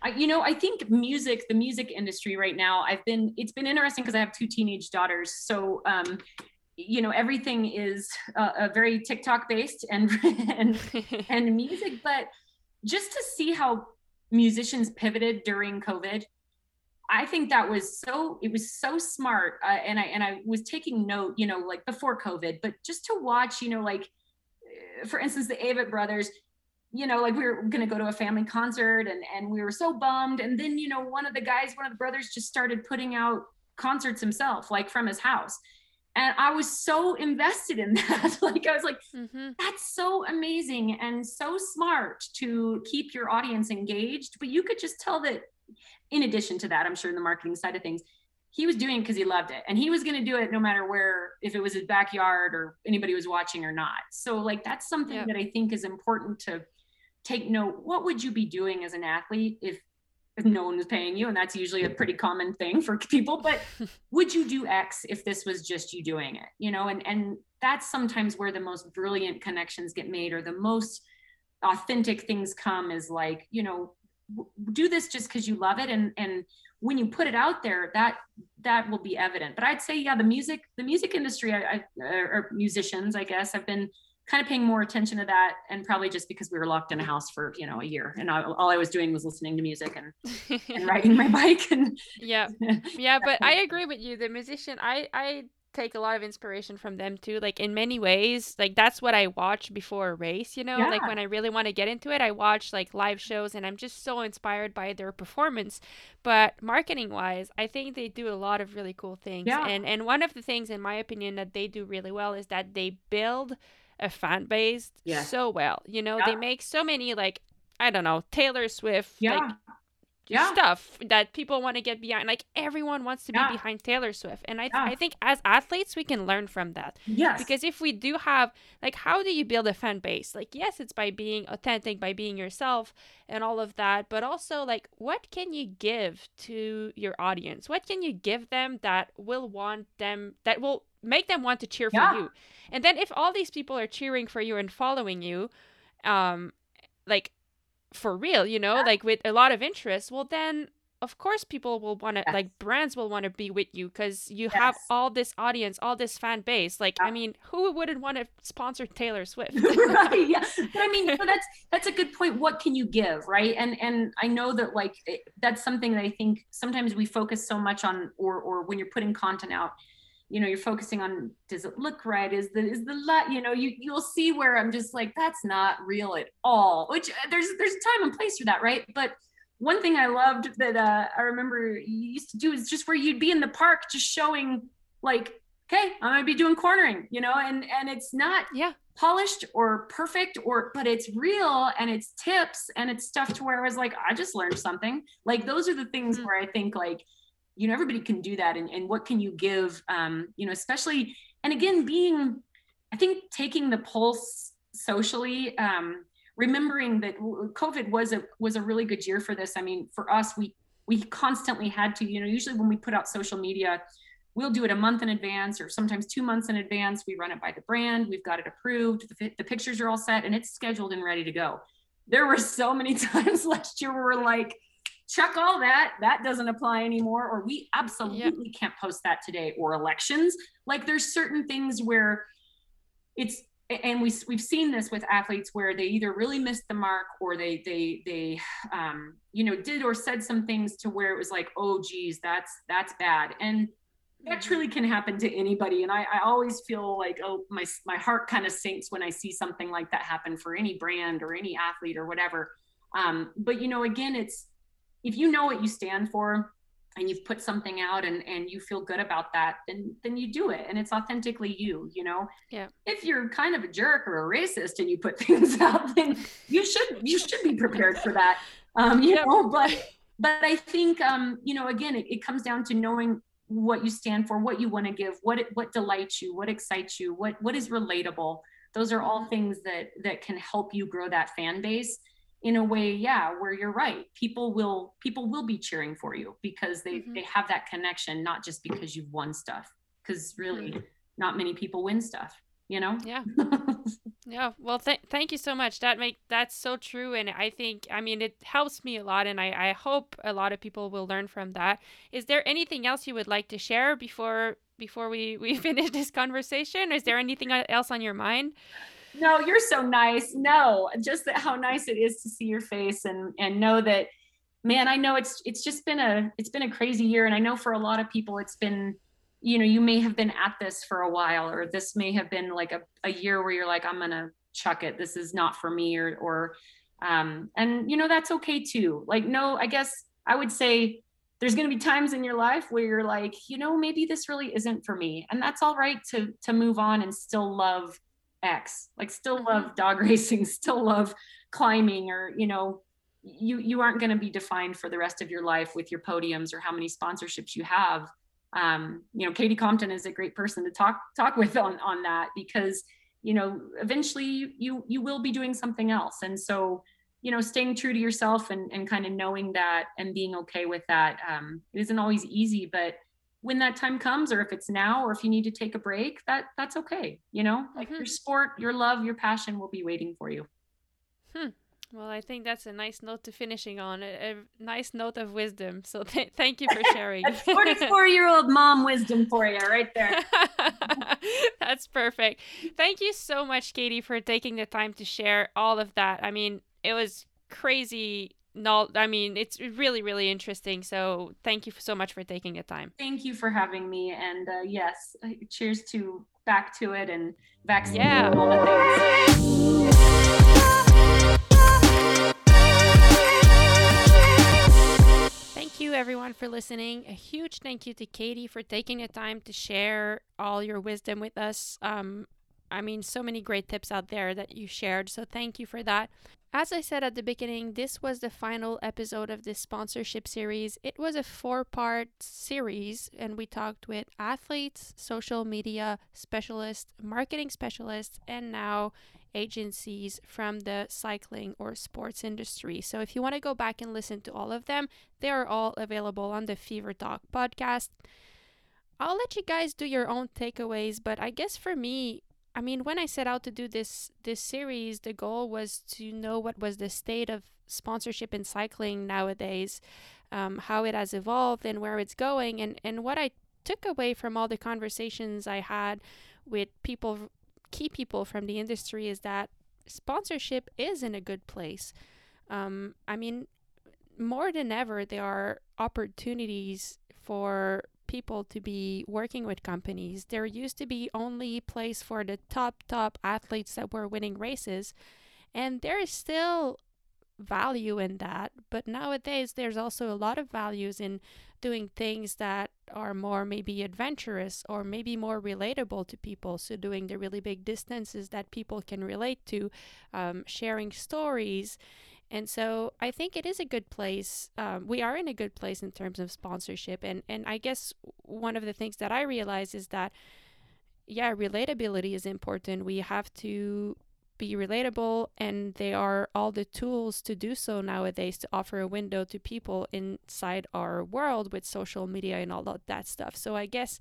I, you know, I think music, the music industry right now, I've been, it's been interesting because I have two teenage daughters. So, um, you know, everything is uh, uh, very TikTok based and, and, and music, but just to see how musicians pivoted during COVID, I think that was so, it was so smart. Uh, and I, and I was taking note, you know, like before COVID, but just to watch, you know, like, uh, for instance, the Avett brothers, you know, like we were going to go to a family concert and, and we were so bummed. And then, you know, one of the guys, one of the brothers just started putting out concerts himself, like from his house. And I was so invested in that. like, I was like, hmm that's so amazing and so smart to keep your audience engaged. But you could just tell that, in addition to that, I'm sure in the marketing side of things, he was doing because he loved it. And he was going to do it no matter where if it was his backyard or anybody was watching or not. So like that's something Yep. that i think is important to take note. What would you be doing as an athlete if if no one was paying you? And that's usually a pretty common thing for people but would you do x if this was just you doing it you know? And and that's sometimes where the most brilliant connections get made or the most authentic things come is like you know do this just because you love it and and when you put it out there that that will be evident. But i'd say yeah the music the music industry i, I or musicians i guess i've been kind of paying more attention to that and probably just because we were locked in a house for you know a year and I, all i was doing was listening to music and, and riding my bike and yeah yeah but i agree with you. The musician i i take a lot of inspiration from them too like in many ways like that's what i watch before a race you know like when i really want to get into it i watch like live shows and i'm just so inspired by their performance but marketing wise i think they do a lot of really cool things Yeah. and and one of the things in my opinion that they do really well is that they build a fan base Yes. so well you know Yeah. they make so many like i don't know taylor swift yeah like Yeah. stuff that people want to get behind. Like everyone wants to Yeah. be behind Taylor Swift, and I Yeah. I think as athletes we can learn from that yes because if we do have like how do you build a fan base? Like yes, it's by being authentic, by being yourself, and all of that, but also like what can you give to your audience? What can you give them that will want them that will make them want to cheer for you? And then if all these people are cheering for you and following you, um, like for real, you know, like with a lot of interest, well then of course people will want to Yes. like brands will want to be with you because you have all this audience, all this fan base. Like I mean, who wouldn't want to sponsor Taylor Swift? right yeah but i mean so that's that's a good point what can you give right and and i know that like it, that's something that i think sometimes we focus so much on or or when you're putting content out you know you're focusing on does it look right is the is the light you know you you'll see where i'm just like that's not real at all which uh, there's there's a time and place for that right but one thing i loved that uh, i remember you used to do is just where you'd be in the park just showing like okay i'm gonna be doing cornering you know and and it's not yeah. polished or perfect or but it's real and it's tips and it's stuff to where I was like, I just learned something. Like those are the things Mhm. where I think like, you know, everybody can do that and, and what can you give? Um, you know, especially and again being I think taking the pulse socially, um, remembering that COVID was a was a really good year for this. I mean, for us, we we constantly had to, you know, usually when we put out social media, we'll do it a month in advance or sometimes two months in advance. We run it by the brand. We've got it approved. The, the pictures are all set and it's scheduled and ready to go. There were so many times last year where we're like, check all that. That doesn't apply anymore. Or we absolutely can't post that today. Or elections. Like there's certain things where it's and we we've seen this with athletes where they either really missed the mark or they they they um you know did or said some things to where it was like oh geez that's that's bad and that truly can happen to anybody and I, I always feel like oh my my heart kind of sinks when i see something like that happen for any brand or any athlete or whatever um, but you know again it's if you know what you stand for and you've put something out and and you feel good about that then then you do it and it's authentically you you know? Yeah. If you're kind of a jerk or a racist and you put things out then you should you should be prepared for that um you yep. know but but i think um you know again it, it comes down to knowing what you stand for what you want to give what what delights you what excites you what what is relatable. Those are all things that that can help you grow that fan base in a way yeah where you're right. People will people will be cheering for you because they mm-hmm. they have that connection not just because you've won stuff because really mm-hmm. not many people win stuff you know? Yeah. Yeah well th- thank you so much. That make that's so true and i think i mean it helps me a lot and i i hope a lot of people will learn from that. Is there anything else you would like to share before before we we finish this conversation? Is there anything else on your mind no, you're so nice. No, just that how nice it is to see your face and and know that man, I know it's it's just been a it's been a crazy year and I know for a lot of people it's been you know, you may have been at this for a while or this may have been like a, a year where you're like I'm going to chuck it. This is not for me or or um and you know that's okay too. Like no, I guess I would say there's going to be times in your life where you're like, you know, maybe this really isn't for me. And that's all right to to move on and still love X. Like still mm-hmm. love dog racing, still love climbing, or you know, you you aren't going to be defined for the rest of your life with your podiums or how many sponsorships you have. Um, you know, Katie Compton is a great person to talk talk with on on that because you know eventually you you will be doing something else, and so you know staying true to yourself and and kind of knowing that and being okay with that um, it isn't always easy, but when that time comes or if it's now or if you need to take a break that that's okay you know? Like mm-hmm. your sport your love your passion will be waiting for you. Hmm. well i think that's a nice note to finishing on a, a nice note of wisdom. So th- thank you for sharing. 44 year old mom wisdom for you right there. That's perfect. Thank you so much katie for taking the time to share all of that. I mean it was crazy no, I mean, it's really, really interesting. So thank you so much for taking the time. Thank you for having me. And uh, yes, uh, cheers to back to it and vaccine yeah. all the things. Thank you, everyone, for listening. A huge thank you to Katie for taking the time to share all your wisdom with us. Um, I mean, so many great tips out there that you shared. So thank you for that. As I said at the beginning, this was the final episode of this sponsorship series. It was a four part series, and we talked with athletes, social media specialists, marketing specialists, and now agencies from the cycling or sports industry. So if you want to go back and listen to all of them, they are all available on the Fever Talk podcast. I'll let you guys do your own takeaways, but I guess for me, I mean, when I set out to do this this series, the goal was to know what was the state of sponsorship in cycling nowadays, um, how it has evolved, and where it's going. And and what I took away from all the conversations I had with people, key people from the industry, is that sponsorship is in a good place. Um, I mean, more than ever, there are opportunities for people to be working with companies. There used to be only place for the top top athletes that were winning races, and there is still value in that. But nowadays, there's also a lot of values in doing things that are more maybe adventurous or maybe more relatable to people. So, doing the really big distances that people can relate to, um, sharing stories. And so I think it is a good place. Um, we are in a good place in terms of sponsorship. And, and I guess one of the things that I realize is that, yeah, relatability is important. We have to be relatable, and there are all the tools to do so nowadays to offer a window to people inside our world with social media and all of that stuff. So I guess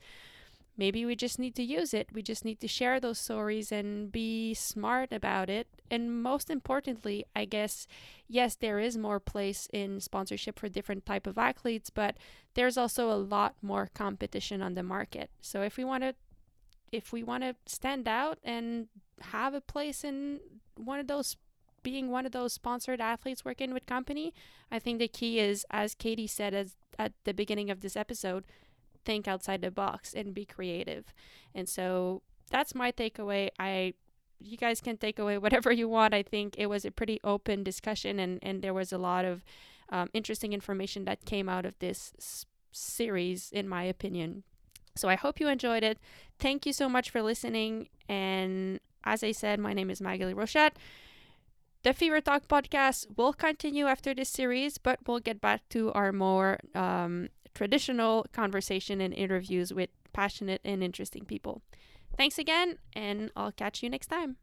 maybe we just need to use it. We just need to share those stories and be smart about it. And most importantly i guess yes there is more place in sponsorship for different type of athletes but there's also a lot more competition on the market. So if we want to if we want to stand out and have a place in one of those being one of those sponsored athletes working with company i think the key is as katie said as at the beginning of this episode think outside the box and be creative. And so that's my takeaway. I you guys can take away whatever you want. I think it was a pretty open discussion and and there was a lot of um, interesting information that came out of this series, in my opinion. So I hope you enjoyed it. Thank you so much for listening. And as I said, my name is Maghalie Rochette. The Fever Talk podcast will continue after this series, but we'll get back to our more um, traditional conversation and interviews with passionate and interesting people. Thanks again, and I'll catch you next time.